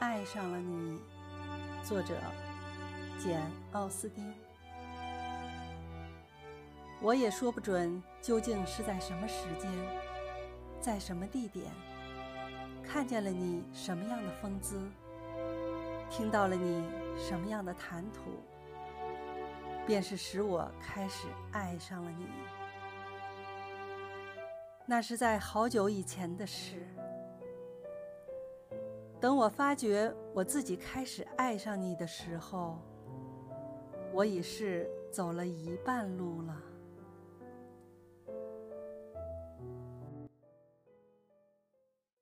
爱上了你。作者：简·奥斯汀。我也说不准究竟是在什么时间，在什么地点，看见了你什么样的风姿，听到了你什么样的谈吐，便是使我开始爱上了你。那是在好久以前的事。等我发觉我自己开始爱上你的时候，我已是走了一半路了。